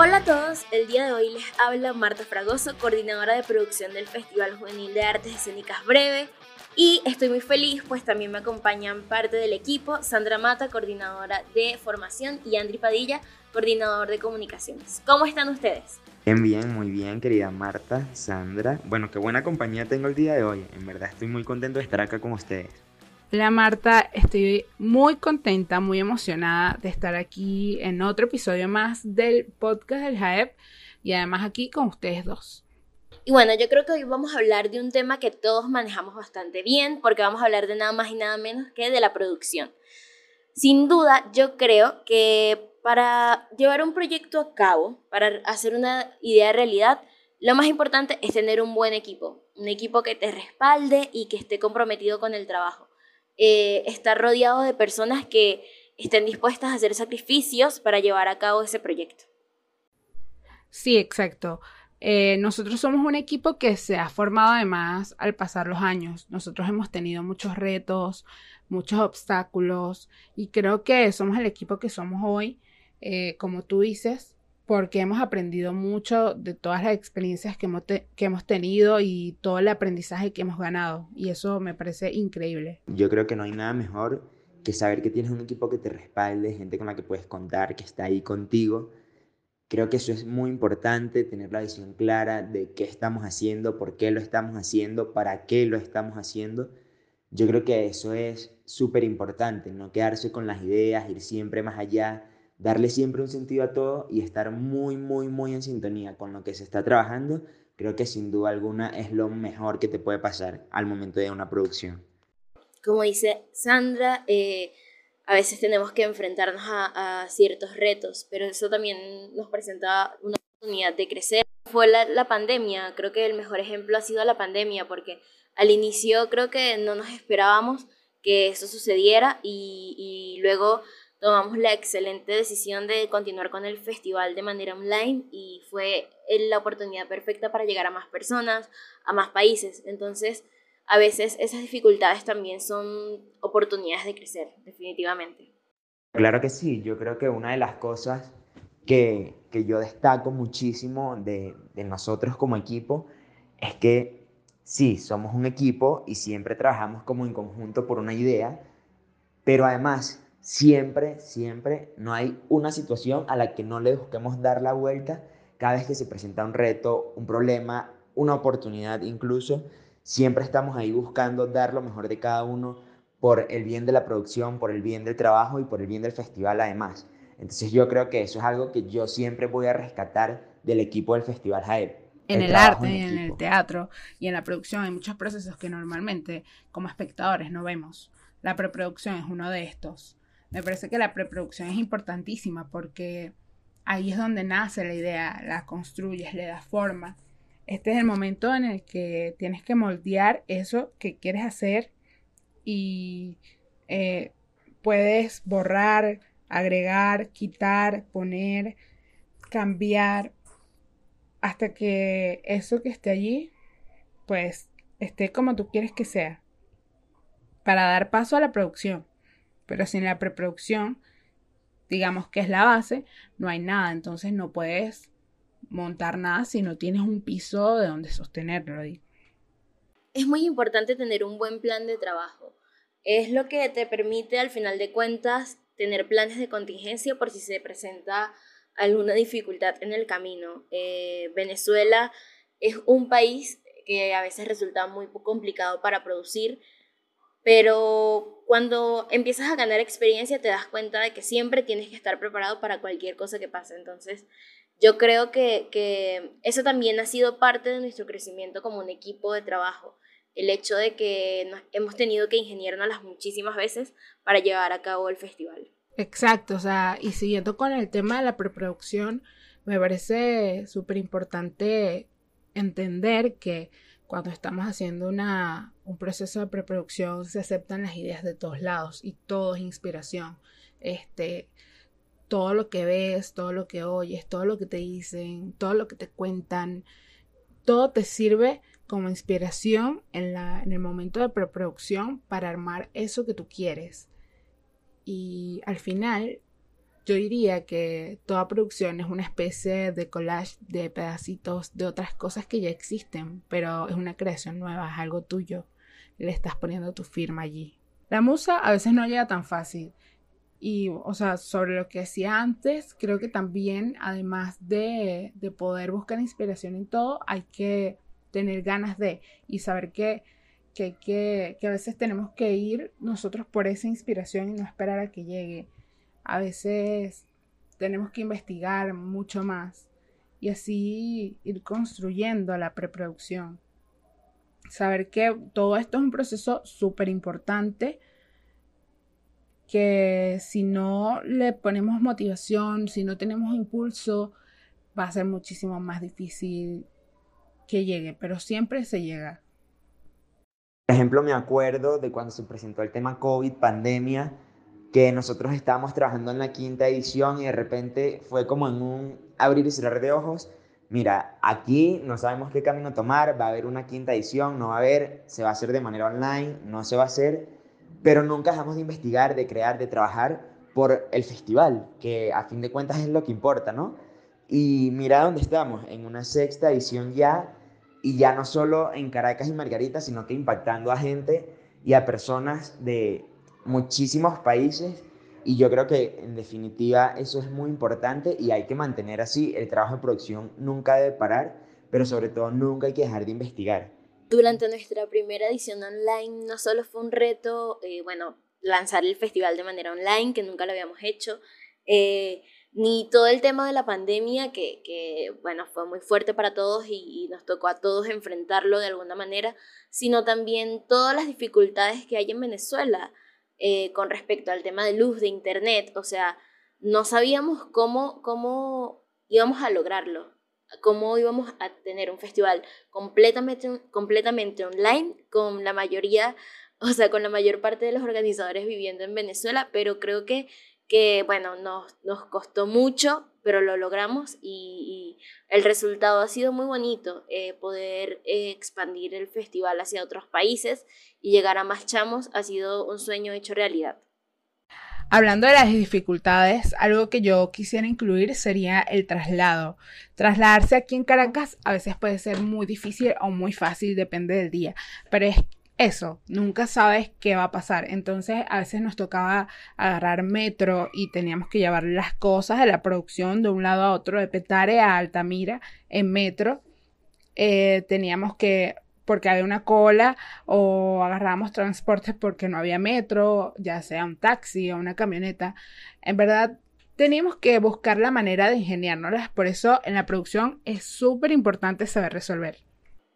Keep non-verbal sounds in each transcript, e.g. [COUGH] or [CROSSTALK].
Hola a todos, el día de hoy les habla Marta Fragoso, coordinadora de producción del Festival Juvenil de Artes Escénicas Breve. Y estoy muy feliz, pues también me acompañan parte del equipo, Sandra Mata, coordinadora de formación, y Andri Padilla, coordinador de comunicaciones. ¿Cómo están ustedes? Bien, bien, muy bien, querida Marta, Sandra. Bueno, qué buena compañía tengo el día de hoy. En verdad estoy muy contento de estar acá con ustedes. Hola Marta, estoy muy contenta, muy emocionada de estar aquí en otro episodio más del podcast del JAEP y además aquí con ustedes dos. Y bueno, yo creo que hoy vamos a hablar de un tema que todos manejamos bastante bien porque vamos a hablar de nada más y nada menos que de la producción. Sin duda, yo creo que para llevar un proyecto a cabo, para hacer una idea realidad, lo más importante es tener un buen equipo, un equipo que te respalde y que esté comprometido con el trabajo. Eh, estar rodeado de personas que estén dispuestas a hacer sacrificios para llevar a cabo ese proyecto. Sí, exacto. Eh, nosotros somos un equipo que se ha formado además al pasar los años. Nosotros hemos tenido muchos retos, muchos obstáculos y creo que somos el equipo que somos hoy, eh, como tú dices, porque hemos aprendido mucho de todas las experiencias que hemos, que hemos tenido y todo el aprendizaje que hemos ganado. Y eso me parece increíble. Yo creo que no hay nada mejor que saber que tienes un equipo que te respalde, gente con la que puedes contar, que está ahí contigo. Creo que eso es muy importante, tener la visión clara de qué estamos haciendo, por qué lo estamos haciendo, para qué lo estamos haciendo. Yo creo que eso es súper importante, no quedarse con las ideas, ir siempre más allá, darle siempre un sentido a todo y estar muy, muy, muy en sintonía con lo que se está trabajando, creo que sin duda alguna es lo mejor que te puede pasar al momento de una producción. Como dice Sandra, eh, a veces tenemos que enfrentarnos a, ciertos retos, pero eso también nos presenta una oportunidad de crecer. Fue la, pandemia, creo que el mejor ejemplo ha sido la pandemia, porque al inicio creo que no nos esperábamos que eso sucediera y, y luego tomamos la excelente decisión de continuar con el festival de manera online y fue la oportunidad perfecta para llegar a más personas, a más países. Entonces, a veces esas dificultades también son oportunidades de crecer, definitivamente. Claro que sí, yo creo que una de las cosas que, que yo destaco muchísimo de, de nosotros como equipo es que sí, somos un equipo y siempre trabajamos como en conjunto por una idea, pero además siempre, siempre no hay una situación a la que no le busquemos dar la vuelta cada vez que se presenta un reto, un problema, una oportunidad incluso. Siempre estamos ahí buscando dar lo mejor de cada uno por el bien de la producción, por el bien del trabajo y por el bien del festival además. Entonces yo creo que eso es algo que yo siempre voy a rescatar del equipo del Festival JAEP. En el, arte, en, en el teatro y en la producción hay muchos procesos que normalmente como espectadores no vemos. La preproducción es uno de estos. Me parece que la preproducción es importantísima porque ahí es donde nace la idea, la construyes, le das forma. Este es el momento en el que tienes que moldear eso que quieres hacer y eh, puedes borrar, agregar, quitar, poner, cambiar, hasta que eso que esté allí, pues esté como tú quieres que sea, para dar paso a la producción. Pero sin la preproducción, digamos que es la base, no hay nada. Entonces no puedes montar nada si no tienes un piso de donde sostenerlo. Es muy importante tener un buen plan de trabajo. Es lo que te permite al final de cuentas tener planes de contingencia por si se presenta alguna dificultad en el camino. Eh, Venezuela es un país que a veces resulta muy complicado para producir pero cuando empiezas a ganar experiencia te das cuenta de que siempre tienes que estar preparado para cualquier cosa que pase. Entonces, yo creo que, que eso también ha sido parte de nuestro crecimiento como un equipo de trabajo. El hecho de que hemos tenido que ingeniarnos las muchísimas veces para llevar a cabo el festival. Exacto, o sea, y siguiendo con el tema de la preproducción, me parece súper importante entender que cuando estamos haciendo una, un proceso de preproducción se aceptan las ideas de todos lados y todo es inspiración. Este, todo lo que ves, todo lo que oyes, todo lo que te dicen, todo lo que te cuentan, todo te sirve como inspiración en, la, en el momento de preproducción para armar eso que tú quieres. Y al final, yo diría que toda producción es una especie de collage de pedacitos de otras cosas que ya existen, pero es una creación nueva, es algo tuyo. Le estás poniendo tu firma allí. La musa a veces no llega tan fácil. Y, o sea, sobre lo que hacía antes, creo que también, además de, de poder buscar inspiración en todo, hay que tener ganas de y saber que, que, que, que a veces tenemos que ir nosotros por esa inspiración y no esperar a que llegue a veces tenemos que investigar mucho más y así ir construyendo la preproducción. Saber que todo esto es un proceso súper importante que si no le ponemos motivación, si no tenemos impulso, va a ser muchísimo más difícil que llegue, pero siempre se llega. Por ejemplo, me acuerdo de cuando se presentó el tema COVID, pandemia, que nosotros estábamos trabajando en la quinta edición y de repente fue como en un abrir y cerrar de ojos. Mira, aquí no sabemos qué camino tomar, va a haber una quinta edición, no va a haber, se va a hacer de manera online, no se va a hacer, pero nunca dejamos de investigar, de crear, de trabajar por el festival, que a fin de cuentas es lo que importa, ¿no? Y mira dónde estamos, en una sexta edición ya, y ya no solo en Caracas y Margarita, sino que impactando a gente y a personas de muchísimos países y yo creo que en definitiva eso es muy importante y hay que mantener así. El trabajo de producción nunca debe parar, pero sobre todo nunca hay que dejar de investigar. Durante nuestra primera edición online no solo fue un reto, eh, bueno, lanzar el festival de manera online, que nunca lo habíamos hecho, eh, ni todo el tema de la pandemia, que, que bueno, fue muy fuerte para todos y, y, nos tocó a todos enfrentarlo de alguna manera, sino también todas las dificultades que hay en Venezuela. Eh, con respecto al tema de luz, de internet, o sea, no sabíamos cómo, cómo íbamos a lograrlo, cómo íbamos a tener un festival completamente, completamente online, con la mayoría, [LAUGHS] o sea, con la mayor parte de los organizadores viviendo en Venezuela, pero creo que, que bueno, nos, nos costó mucho, pero lo logramos y, el resultado ha sido muy bonito, eh, poder eh, expandir el festival hacia otros países y llegar a más chamos ha sido un sueño hecho realidad. Hablando de las dificultades, algo que yo quisiera incluir sería el traslado. Trasladarse aquí en Caracas a veces puede ser muy difícil o muy fácil, depende del día, pero es eso, nunca sabes qué va a pasar. Entonces a veces nos tocaba agarrar metro y teníamos que llevar las cosas de la producción de un lado a otro, de Petare a Altamira en metro. Eh, teníamos que, porque había una cola, o agarrábamos transportes porque no había metro, ya sea un taxi o una camioneta. En verdad, teníamos que buscar la manera de ingeniárnoslas. Por eso en la producción es súper importante saber resolver.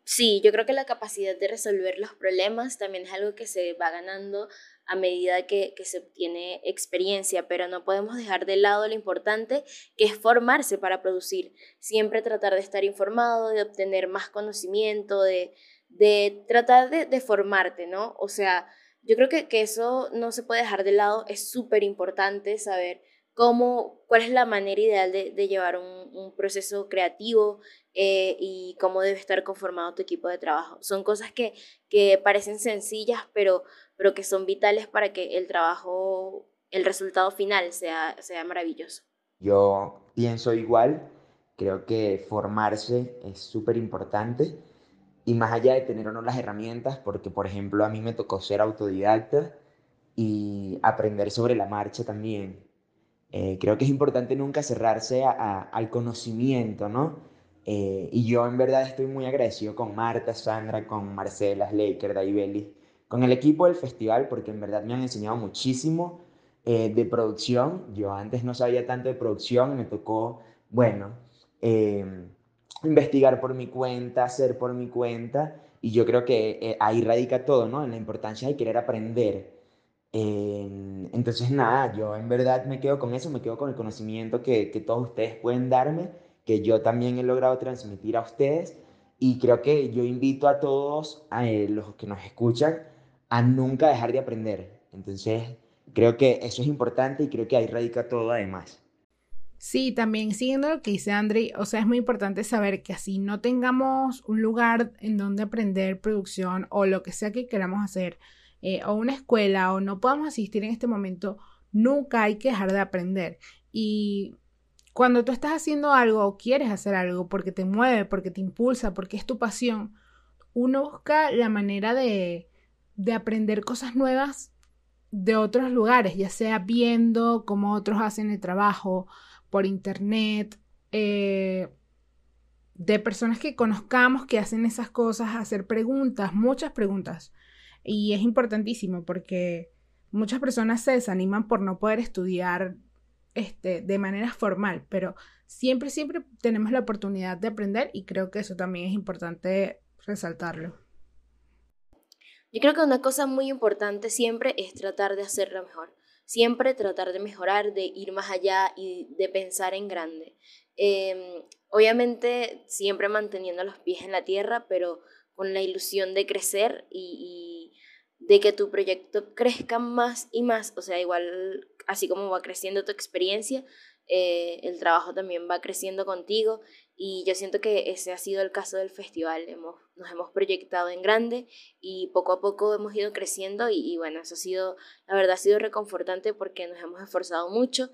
Sí, yo creo que la capacidad de resolver los problemas también es algo que se va ganando a medida que, que, se obtiene experiencia, pero no podemos dejar de lado lo importante que es formarse para producir. Siempre tratar de estar informado, de obtener más conocimiento, de, de tratar de, de, formarte, ¿no? O sea, yo creo que, que eso no se puede dejar de lado, es súper importante saber cómo, cuál es la manera ideal de, de llevar un, un, proceso creativo eh, y cómo debe estar conformado tu equipo de trabajo. Son cosas que, que parecen sencillas, pero, pero que son vitales para que el trabajo, el resultado final sea, sea maravilloso. Yo pienso igual, creo que formarse es súper importante y más allá de tener o no las herramientas, porque por ejemplo a mí me tocó ser autodidacta y aprender sobre la marcha también eh, creo que es importante nunca cerrarse a, al conocimiento, ¿no? Eh, y yo en verdad estoy muy agradecido con Marta, Sandra, con Marcela, Laker, Daibeli, con el equipo del festival, porque en verdad me han enseñado muchísimo eh, de producción. Yo antes no sabía tanto de producción, me tocó, bueno, investigar por mi cuenta, hacer por mi cuenta, y yo creo que ahí radica todo, ¿no? En la importancia de querer aprender entonces, nada, yo en verdad me quedo con eso, me quedo con el conocimiento que, que todos ustedes pueden darme, que yo también he logrado transmitir a ustedes. Y creo que yo invito a todos, a eh, los que nos escuchan, a nunca dejar de aprender. Entonces, creo que eso es importante y creo que ahí radica todo además. Sí, también siguiendo lo que dice André, o sea, es muy importante saber que así no tengamos un lugar en donde aprender producción o lo que sea que queramos hacer, eh, o una escuela o no podamos asistir en este momento, nunca hay que dejar de aprender. Y cuando tú estás haciendo algo o quieres hacer algo porque te mueve, porque te impulsa, porque es tu pasión, uno busca la manera de, de aprender cosas nuevas de otros lugares, ya sea viendo cómo otros hacen el trabajo por internet, eh, de personas que conozcamos que hacen esas cosas, hacer preguntas, muchas preguntas. Y es importantísimo porque muchas personas se desaniman por no poder estudiar este, de manera formal, pero siempre, siempre tenemos la oportunidad de aprender y creo que eso también es importante resaltarlo. Yo creo que una cosa muy importante siempre es tratar de hacerlo mejor. Siempre tratar de mejorar, de ir más allá y de pensar en grande. Em, obviamente siempre manteniendo los pies en la tierra, pero con la ilusión de crecer y, de que tu proyecto crezca más y más. O sea, igual así como va creciendo tu experiencia, eh, el trabajo también va creciendo contigo y yo siento que ese ha sido el caso del festival. Hemos, nos hemos proyectado en grande y poco a poco hemos ido creciendo y, bueno, eso ha sido, la verdad ha sido reconfortante porque nos hemos esforzado mucho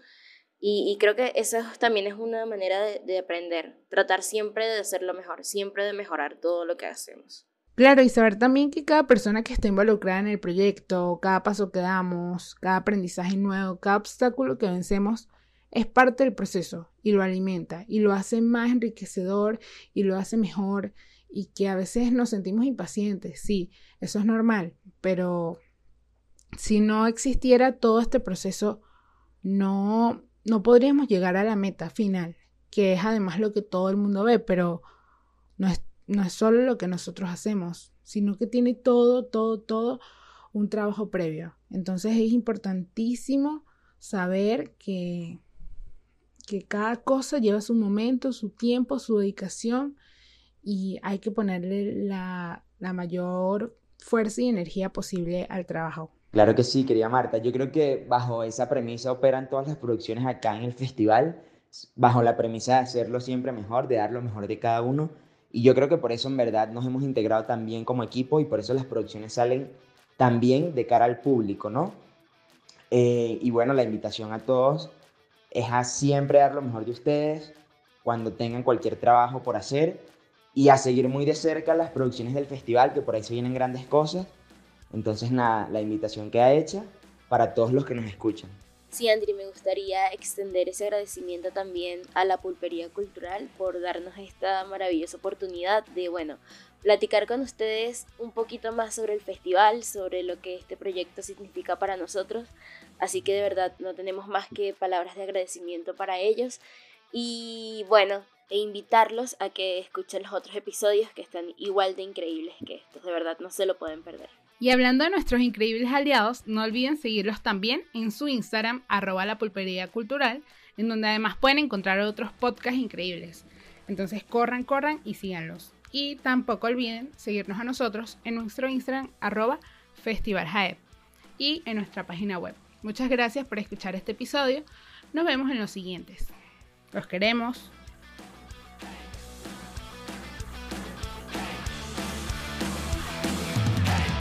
y, creo que eso también es una manera de, de aprender, tratar siempre de hacerlo mejor, siempre de mejorar todo lo que hacemos. Claro, y saber también que cada persona que está involucrada en el proyecto, cada paso que damos, cada aprendizaje nuevo, cada obstáculo que vencemos, es parte del proceso y lo alimenta y lo hace más enriquecedor y lo hace mejor y que a veces nos sentimos impacientes, sí, eso es normal, pero si no existiera todo este proceso, no, no podríamos llegar a la meta final, que es además lo que todo el mundo ve, pero no es, no es solo lo que nosotros hacemos, sino que tiene todo, todo, todo un trabajo previo. Entonces es importantísimo saber que que cada cosa lleva su momento, su tiempo, su dedicación y hay que ponerle la, mayor fuerza y energía posible al trabajo. Claro que sí, querida Marta. Yo creo que bajo esa premisa operan todas las producciones acá en el festival, bajo la premisa de hacerlo siempre mejor, de dar lo mejor de cada uno. Y yo creo que por eso en verdad nos hemos integrado también como equipo y por eso las producciones salen también de cara al público, ¿no? Eh, y bueno, la invitación a todos es a siempre dar lo mejor de ustedes cuando tengan cualquier trabajo por hacer y a seguir muy de cerca las producciones del festival, que por ahí se vienen grandes cosas. Entonces, nada, la invitación queda hecha para todos los que nos escuchan. Sí, Andri, me gustaría extender ese agradecimiento también a la Pulpería Cultural por darnos esta maravillosa oportunidad de, bueno, platicar con ustedes un poquito más sobre el festival, sobre lo que este proyecto significa para nosotros. Así que de verdad no tenemos más que palabras de agradecimiento para ellos. Y bueno, e invitarlos a que escuchen los otros episodios que están igual de increíbles que estos. De verdad, no se lo pueden perder. Y hablando de nuestros increíbles aliados, no olviden seguirlos también en su Instagram, arroba la pulpería cultural, en donde además pueden encontrar otros podcasts increíbles. Entonces corran, corran y síganlos. Y tampoco olviden seguirnos a nosotros en nuestro Instagram, arroba festivaljaep, y en nuestra página web. Muchas gracias por escuchar este episodio. Nos vemos en los siguientes. Los queremos.